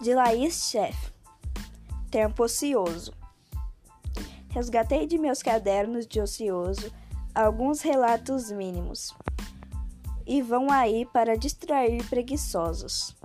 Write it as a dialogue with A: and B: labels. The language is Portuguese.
A: de Laís Chef. Tempo ocioso. Resgatei de meus cadernos de ocioso alguns relatos mínimos e vão aí para distrair preguiçosos.